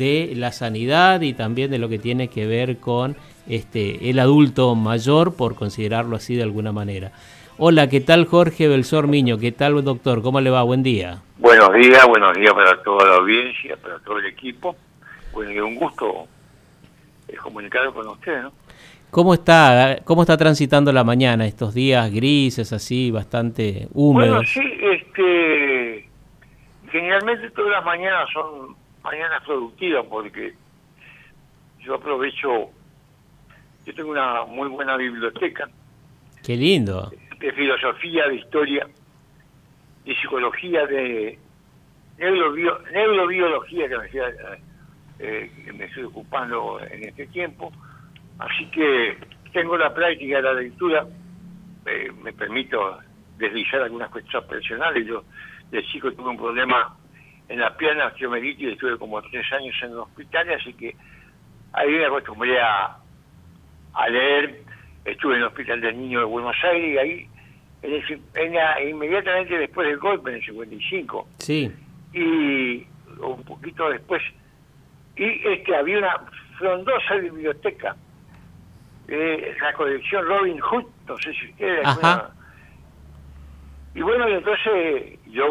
de la sanidad y también de lo que tiene que ver con este, el adulto mayor, por considerarlo así de alguna manera. Hola, ¿qué tal Jorge Belsor Miño? ¿Qué tal doctor? ¿Cómo le va? Buen día. Buenos días, buenos días para toda la audiencia, para todo el equipo. Bueno, un gusto eh, comunicar con usted, ¿no? ¿Cómo está, ¿Cómo está transitando la mañana, estos días grises, así, bastante húmedos? Bueno, sí, este, generalmente todas las mañanas son mañana productiva porque yo aprovecho, yo tengo una muy buena biblioteca. Qué lindo. De filosofía, de historia, de psicología, de neurobiología que me, eh, que me estoy ocupando en este tiempo. Así que tengo la práctica de la lectura, eh, me permito deslizar algunas cuestiones personales. Yo de chico tuve un problema en la pierna osteomelitis estuve como tres años en el hospital, así que ahí me acostumbré a, a leer. Estuve en el Hospital del Niño de Buenos Aires y ahí, en inmediatamente después del golpe, en el 55. Sí. Y un poquito después, y este había una frondosa biblioteca, eh, la colección Robin Hood, no sé si ustedes... Y bueno, entonces yo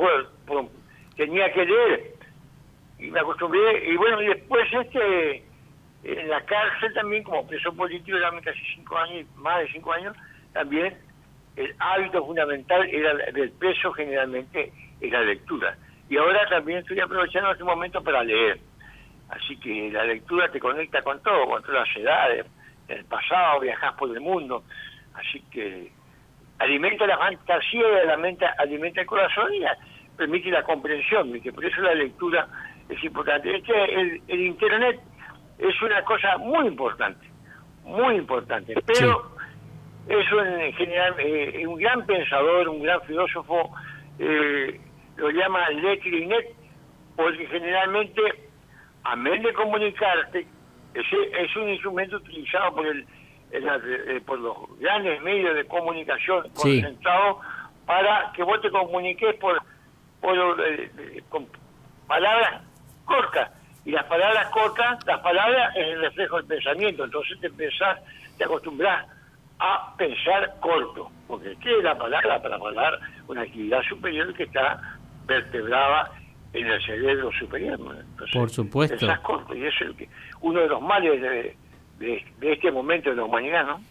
tenía que leer. Y me acostumbré y bueno y después este en la cárcel también como preso político eran casi cinco años más de cinco años también el hábito fundamental era del preso generalmente es la lectura. Y ahora también estoy aprovechando este momento para leer. Así que la lectura te conecta con todo con todas las edades el pasado viajas por el mundo. Así que alimenta la fantasía la mente alimenta el corazón y permite la comprensión, por eso la lectura es importante. Es que el, Internet es una cosa muy importante, muy importante, pero es un, general, eh, un gran pensador, un gran filósofo, eh, lo llama Letrinet, porque generalmente, a menos de comunicarte, es, es un instrumento utilizado por el, eh, por los grandes medios de comunicación concentrados para que vos te comuniques por eh, eh, con palabras cortas. Y las palabras cortas, las palabras es el reflejo del pensamiento. Entonces te pensás, te acostumbras a pensar corto. Porque ¿qué es la palabra? Para hablar una actividad superior que está vertebrada en el cerebro superior. Por supuesto. Pensás corto. Y eso es que, uno de los males de, de, este momento de la humanidad, ¿no?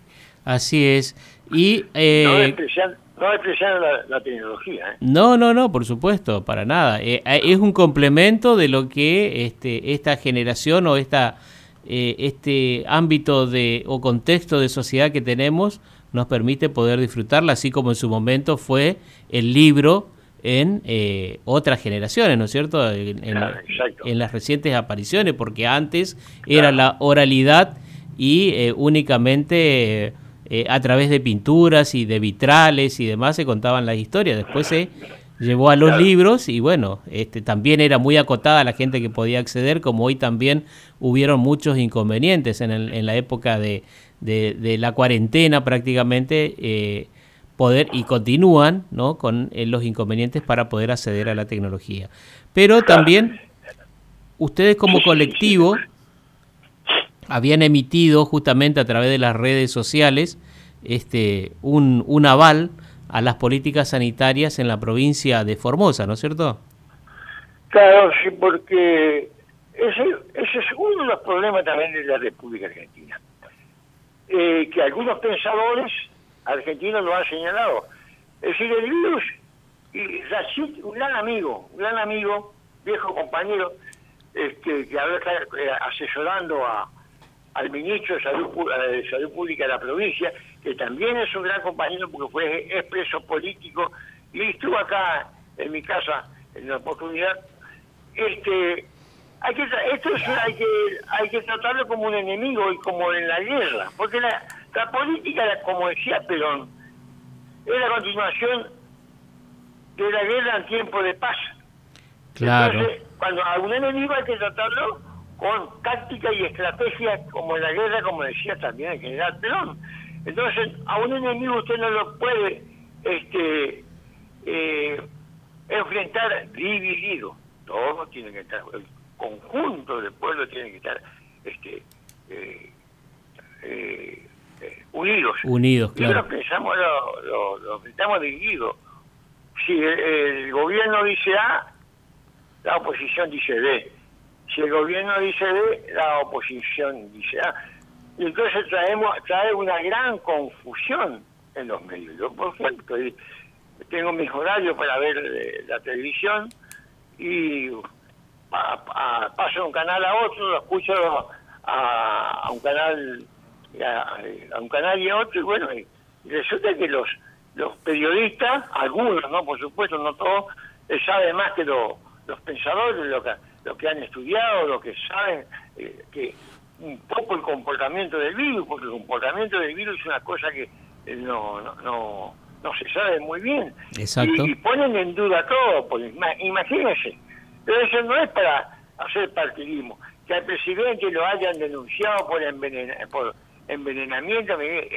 Así es. Y, eh, no despreciar la, tecnología. ¿eh? No, no, no, por supuesto, para nada. Eh, eh, es un complemento de lo que este, esta generación o esta, este ámbito de, o contexto de sociedad que tenemos nos permite poder disfrutarla, así como en su momento fue el libro en otras generaciones, ¿no es cierto? En, en, las recientes apariciones, porque antes era la oralidad y únicamente eh, a través de pinturas y de vitrales y demás se contaban las historias. Después se llevó a los libros y bueno, este, también era muy acotada la gente que podía acceder, como hoy también hubieron muchos inconvenientes en, en la época de, de, la cuarentena prácticamente. Eh, poder y continúan ¿no? con eh, los inconvenientes para poder acceder a la tecnología. Pero también ustedes como colectivo habían emitido justamente a través de las redes sociales este, un, un aval a las políticas sanitarias en la provincia de Formosa, ¿no es cierto? Claro, sí, porque ese, ese es uno de los problemas también de la República Argentina. Eh, que algunos pensadores argentinos lo han señalado. Es decir, el virus, y Rashid, un gran amigo, un gran amigo, viejo compañero, este, que ahora está eh, asesorando a, al ministro de Salud, eh, de Salud Pública de la provincia, que también es un gran compañero porque fue expreso político y estuvo acá en mi casa en la oportunidad. Este, hay que, esto hay que hay que tratarlo como un enemigo y como en la guerra, porque la, la política, como decía Perón, es la continuación de la guerra en tiempo de paz. Claro. Entonces, cuando a un enemigo hay que tratarlo con táctica y estrategia como la guerra, como decía también el general Perón. Entonces, a un enemigo usted no lo puede este, eh, enfrentar dividido. Todos tienen que estar conjunto del pueblo tiene que estar este, eh, eh, unidos. Unidos, claro. Nosotros pensamos, lo, lo, estamos divididos. Si el, gobierno dice A, la oposición dice B. Si el gobierno dice B, la oposición dice A. Y entonces traemos, trae una gran confusión en los medios. Yo, por ejemplo, tengo mis horarios para ver eh, la televisión y paso de un canal a otro, lo escucho a, un canal a, un canal y a otro y bueno, y, resulta que los los periodistas, algunos, no por supuesto, no todos, eh, saben más que los pensadores, lo que, lo que han estudiado, lo que saben, eh, que un poco el comportamiento del virus, porque el comportamiento del virus es una cosa que no, no no se sabe muy bien. Exacto. Y, ponen en duda todo, pues, imagínense. Pero eso no es para hacer partidismo. Que al presidente lo hayan denunciado por, por envenenamiento, es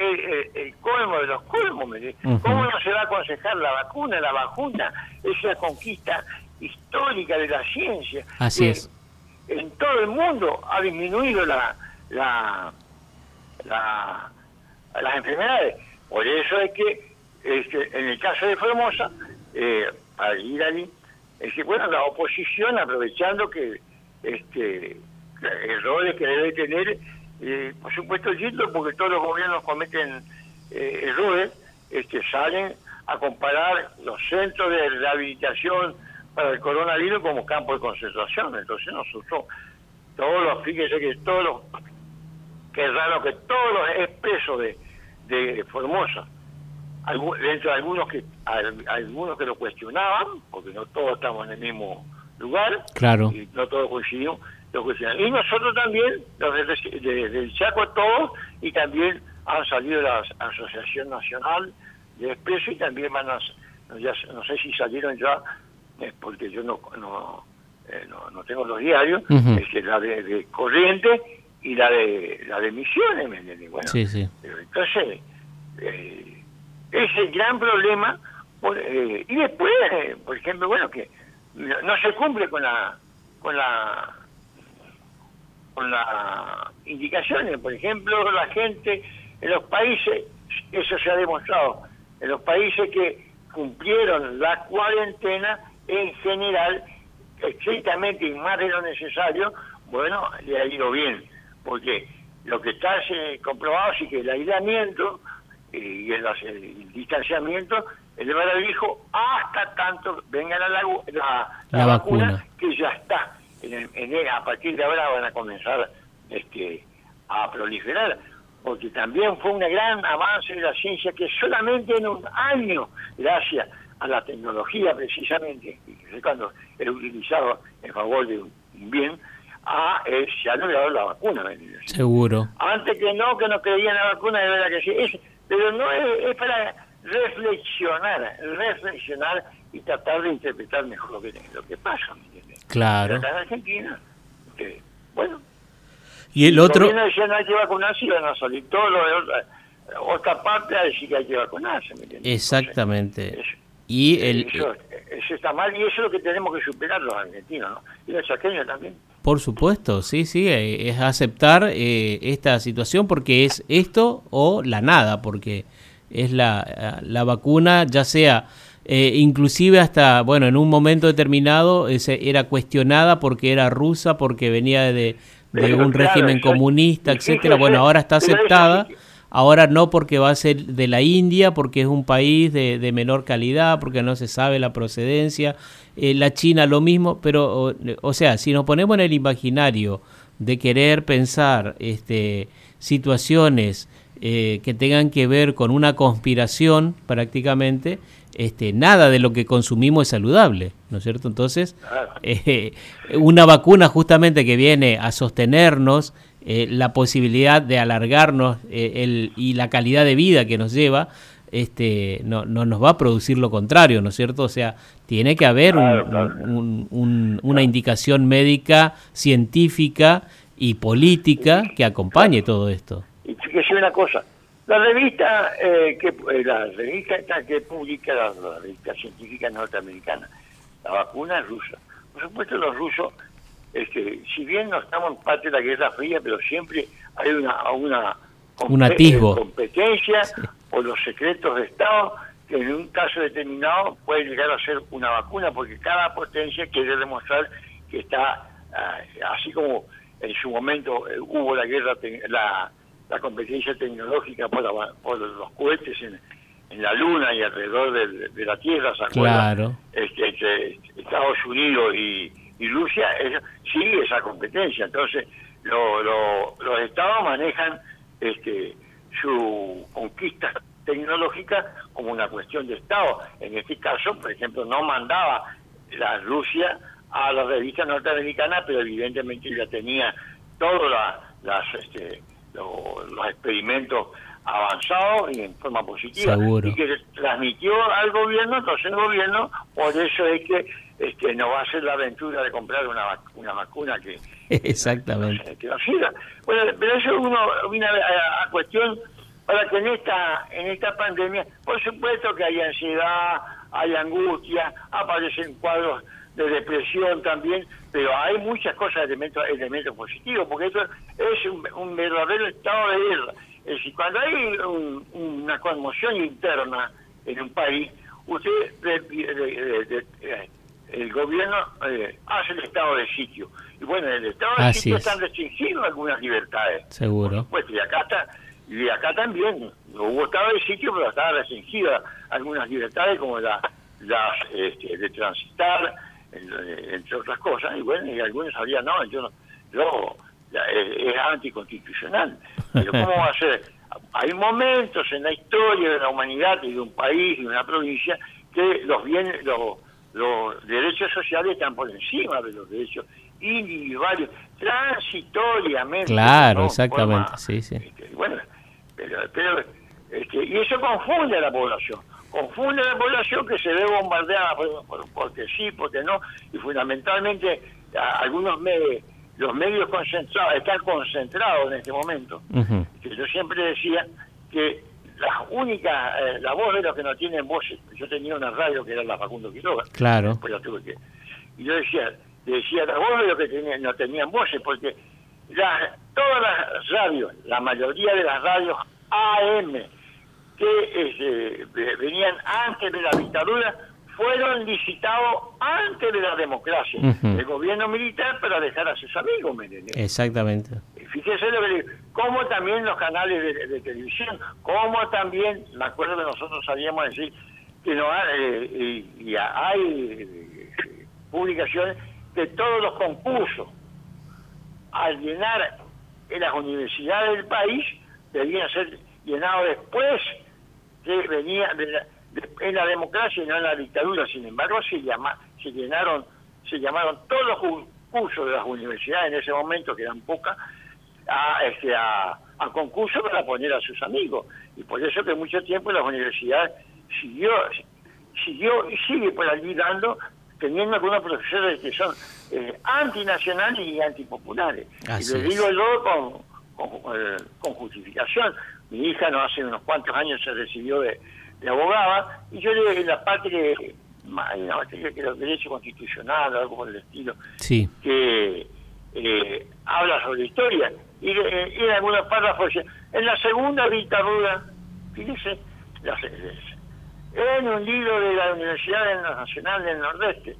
el, colmo de los colmos. ¿Cómo no se va a aconsejar la vacuna? La vacuna es la conquista histórica de la ciencia. Así es. En todo el mundo ha disminuido la, la, la las enfermedades. Por eso es que este, en el caso de Formosa, eh, para ir allí, es que bueno, la oposición aprovechando que este errores que debe tener, eh, por supuesto cierto, porque todos los gobiernos cometen eh, errores, este, salen a comparar los centros de rehabilitación para el coronavirus como campo de concentración. Entonces nosotros, todos los, fíjense que todos los, que es raro que todos los expresos de, de Formosa, dentro de algunos que algunos que lo cuestionaban, porque no todos estamos en el mismo lugar, claro. y no todos coincidimos, lo cuestionaban. Y nosotros también, los del Chaco todos, y también han salido la Asociación Nacional de Expreso y también van a, no, sé si salieron ya, porque yo no no, eh, no, tengo los diarios, es que la de, Corriente y la de la de Misiones, ¿me Bueno, sí, sí. entonces, eh, es el gran problema. Eh, y después, eh, por ejemplo, bueno, que no, se cumple con la con la con las indicaciones. Por ejemplo, la gente en los países, eso se ha demostrado, en los países que cumplieron la cuarentena, en general, estrictamente y más de lo necesario, bueno, le ha ido bien, porque lo que está eh, comprobado es que el aislamiento y el, el, distanciamiento, el barbijo hasta tanto venga la, la, la, vacuna, que ya está. En, en a partir de ahora van a comenzar este, a proliferar, porque también fue un gran avance de la ciencia que solamente en un año, gracias a la tecnología precisamente, y cuando es utilizado en favor de un bien, a, eh, se ha logrado la vacuna. Seguro. Antes que no, que no creían la vacuna, de verdad que sí. Es, pero no es, para reflexionar, reflexionar y tratar de interpretar mejor lo que, lo que pasa, ¿me entiendes? Claro. en Argentina, bueno. Y el otro... no hay que vacunarse y van a salir todos los otra parte a decir que hay que vacunarse, ¿me entiendes? Exactamente. Y el... Eso, eso, está mal y eso es lo que tenemos que superar los argentinos, ¿no? Y los chaqueños también. Por supuesto, sí, sí, eh, es aceptar eh, esta situación porque es esto o la nada, porque es la, la vacuna, ya sea eh, inclusive hasta, bueno, en un momento determinado era cuestionada porque era rusa, porque venía de, de un régimen comunista, etcétera. Bueno, ahora está aceptada. Ahora no porque va a ser de la India, porque es un país de, de menor calidad, porque no se sabe la procedencia. Eh, la China lo mismo, pero, o, sea, si nos ponemos en el imaginario de querer pensar este, situaciones eh, que tengan que ver con una conspiración prácticamente, este, nada de lo que consumimos es saludable, ¿no es cierto? Entonces, eh, una vacuna justamente que viene a sostenernos eh, la posibilidad de alargarnos eh, el, y la calidad de vida que nos lleva, este, no, no nos va a producir lo contrario, ¿no es cierto? O sea, tiene que haber una indicación médica, científica y política que acompañe todo esto. Y fíjese una cosa, la revista eh, que la revista que publica la, la, revista científica norteamericana, la vacuna es rusa. Por supuesto los rusos este, si bien no estamos en parte de la Guerra Fría, pero siempre hay una, una un atisbo. competencia o los secretos de Estado que en un caso determinado puede llegar a ser una vacuna, porque cada potencia quiere demostrar que está, ah, así como en su momento eh, hubo la guerra, la, la competencia tecnológica por, por los cohetes en, en, la Luna y alrededor de, la Tierra, ¿se Claro. Este, Estados Unidos y, y Rusia, sigue esa competencia. Entonces, los estados manejan este, su conquista tecnológica como una cuestión de Estado. En este caso, por ejemplo, no mandaba la Rusia a la revista norteamericana, pero evidentemente ya tenía todos las, este, los experimentos avanzados y en forma positiva y que transmitió al gobierno, entonces el gobierno por eso es que este, no va a ser la aventura de comprar una, una vacuna que exactamente que no sirva. Bueno, pero eso uno viene a, a, cuestión para que en esta en esta pandemia, por supuesto que hay ansiedad, hay angustia, aparecen cuadros de depresión también, pero hay muchas cosas, elementos, elementos positivos, porque esto es un, verdadero estado de guerra. Es decir, cuando hay una conmoción interna en un país, usted, el gobierno eh, hace el estado de sitio. Y bueno, en el estado de sitio están restringidas algunas libertades. Seguro. Pues y acá está y acá también hubo estado de sitio pero estaba restringida algunas libertades como la las este, de transitar entre otras cosas, y bueno, y algunos sabían, no, yo no, yo, es, anticonstitucional. Pero ¿cómo va a ser? Hay momentos en la historia de la humanidad y de un país y de una provincia que los bienes, los, los derechos sociales están por encima de los derechos individuales, transitoriamente. Claro, exactamente, sí, sí. Este, bueno, pero, pero este, y eso confunde a la población confunde a la población que se ve bombardeada porque sí, porque no, y fundamentalmente algunos medios, los medios concentrados, están concentrados en este momento. que yo siempre decía que la única, eh, la voz de los que no tienen voces, yo tenía una radio que era la Facundo Quiroga, claro. la tuve que, y yo decía, decía la voz de los que tenían, no tenían voces, porque todas las radios, la mayoría de las radios AM, que este, venían antes de la dictadura fueron licitados antes de la democracia, el gobierno militar para dejar a sus amigos, Exactamente. Fíjese lo que como también los canales de, televisión, como también, me acuerdo que nosotros sabíamos decir que no hay, eh, y, hay eh, publicaciones que todos los concursos al llenar en las universidades del país debían ser llenados después que venía de en la democracia y no en la dictadura. Sin embargo, se, llama, se llenaron, se llamaron todos los cursos de las universidades en ese momento, que eran pocas, a, este, a, a concurso para poner a sus amigos. Y por eso que mucho tiempo las universidades siguió, siguió y sigue por allí dando, teniendo algunos profesores que son eh, antinacionales y antipopulares. y le digo yo con, con, eh, con justificación. Mi hija no hace unos cuantos años se recibió de, abogada y yo le en la parte que la materia que los derechos constitucionales algo por el estilo que eh, habla sobre historia y, eh, en algunos párrafos en la segunda dictadura fíjese en un libro de la Universidad Nacional del Nordeste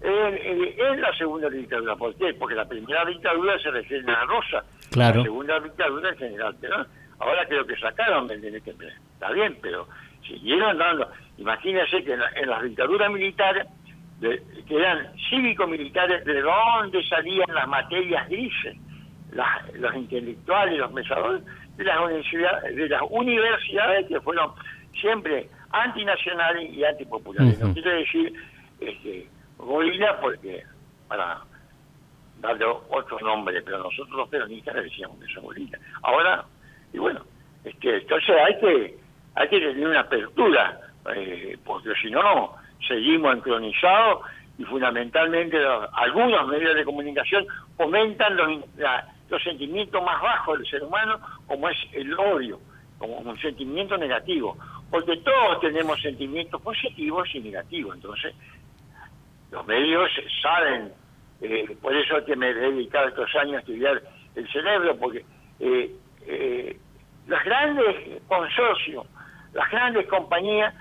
en, la segunda dictadura ¿por qué? porque la primera dictadura se refiere a Rosa claro. la segunda dictadura en general pero Ahora creo que sacaron está bien, pero siguieron dando. Imagínense que en, las dictaduras militares, que eran cívico-militares, ¿de dónde salían las materias grises? Los intelectuales, los pensadores de las, universidades, de las universidades que fueron siempre antinacionales y antipopulares. No quiero decir este, gorila porque, para darle otro nombre, pero nosotros los peronistas le decíamos que son gorilas. Ahora y bueno, este, entonces hay que, hay que tener una apertura, eh, porque si no, seguimos encronizados y fundamentalmente algunos medios de comunicación fomentan los, los sentimientos más bajos del ser humano, como es el odio, como un sentimiento negativo, porque todos tenemos sentimientos positivos y negativos, entonces los medios saben eh, por eso que me he dedicado estos años a estudiar el cerebro, porque eh, eh, los grandes consorcios, las grandes compañías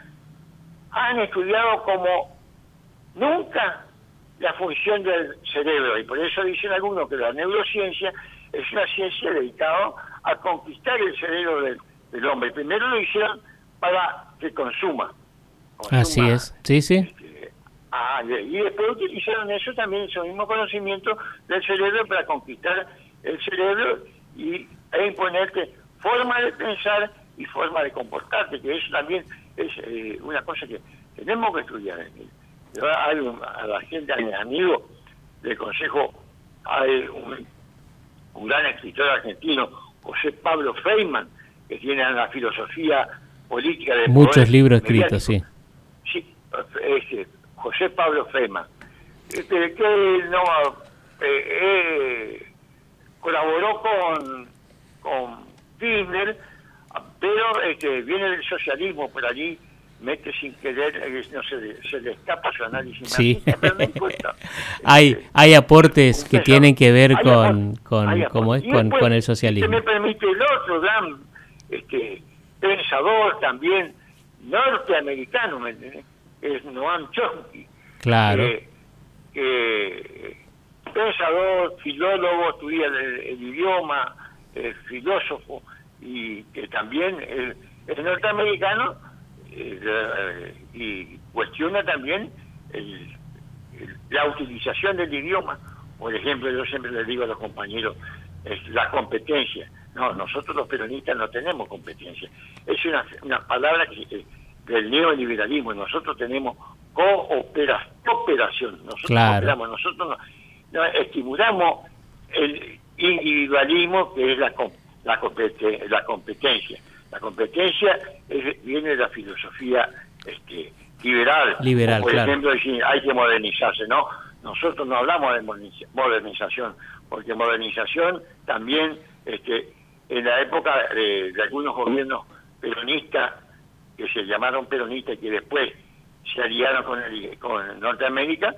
han estudiado como nunca la función del cerebro y por eso dicen algunos que la neurociencia es una ciencia dedicada a conquistar el cerebro del, hombre. Primero lo hicieron para que consuma. Así es, sí, sí. Este, ah, y después utilizaron eso también, ese mismo conocimiento del cerebro para conquistar el cerebro y, e imponerte forma de pensar y forma de comportarte, que eso también es eh, una cosa que tenemos que estudiar. Yo hay a la gente, a mis amigos del Consejo, hay un, gran escritor argentino, José Pablo Feynman, que tiene la filosofía política de Muchos libros escritos, sí. Sí, este, José Pablo Feynman, este, que no eh, eh, colaboró con, con Kirchner, pero este, viene del socialismo por allí, mete sin querer, eh, no se, se le escapa su análisis. Sí. hay, este, hay aportes que tienen que ver con, con, ¿cómo es? con, con, el socialismo. me permite el otro gran este, pensador también norteamericano, ¿me es Noam Chomsky. Claro. pensador, filólogo, estudia el, idioma, filósofo, y que también es norteamericano eh, y cuestiona también la utilización del idioma. Por ejemplo, yo siempre les digo a los compañeros, es la competencia. No, nosotros los peronistas no tenemos competencia. Es una, una palabra que, del neoliberalismo. Nosotros tenemos cooperación. Nosotros cooperamos, nosotros no, estimulamos el individualismo que es la, la, la competencia. La competencia viene de la filosofía este, liberal. Liberal, por ejemplo, hay que modernizarse, ¿no? Nosotros no hablamos de modernización, porque modernización también, este, en la época de, algunos gobiernos peronistas, que se llamaron peronistas y que después se aliaron con, con Norteamérica,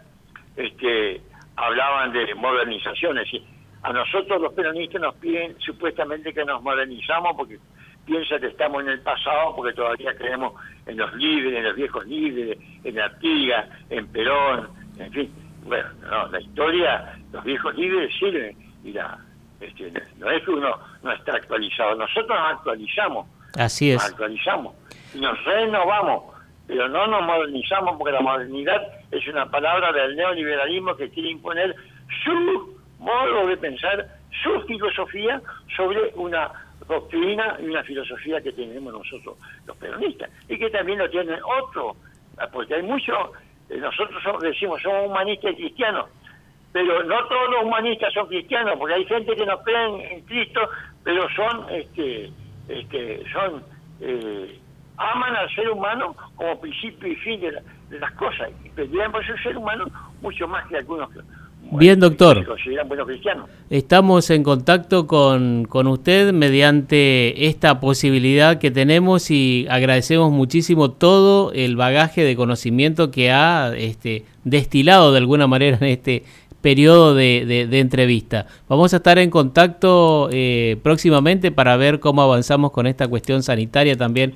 este, hablaban de modernización. Es decir, a nosotros los peronistas nos piden supuestamente que nos modernizamos porque piensa que estamos en el pasado porque todavía creemos en los líderes, en los viejos líderes, en Artigas, en Perón, en fin. Bueno, no, la historia, los viejos líderes sirven y la, este, no es que uno no está actualizado, nosotros nos actualizamos. Así es. Nos actualizamos y nos renovamos, pero no nos modernizamos porque la modernidad es una palabra del neoliberalismo que quiere imponer su modo de pensar, su filosofía sobre una doctrina y una filosofía que tenemos nosotros los peronistas y que también lo tienen otros, porque hay muchos, eh, nosotros decimos somos humanistas y cristianos, pero no todos los humanistas son cristianos, porque hay gente que no cree en, Cristo, pero son, este, este, son, eh, aman al ser humano como principio y fin de, las cosas, y pelean por ser ser humano mucho más que algunos Bien, doctor. Estamos en contacto con, con, usted mediante esta posibilidad que tenemos y agradecemos muchísimo todo el bagaje de conocimiento que ha este, destilado de alguna manera en este periodo de, de, entrevista. Vamos a estar en contacto eh, próximamente para ver cómo avanzamos con esta cuestión sanitaria también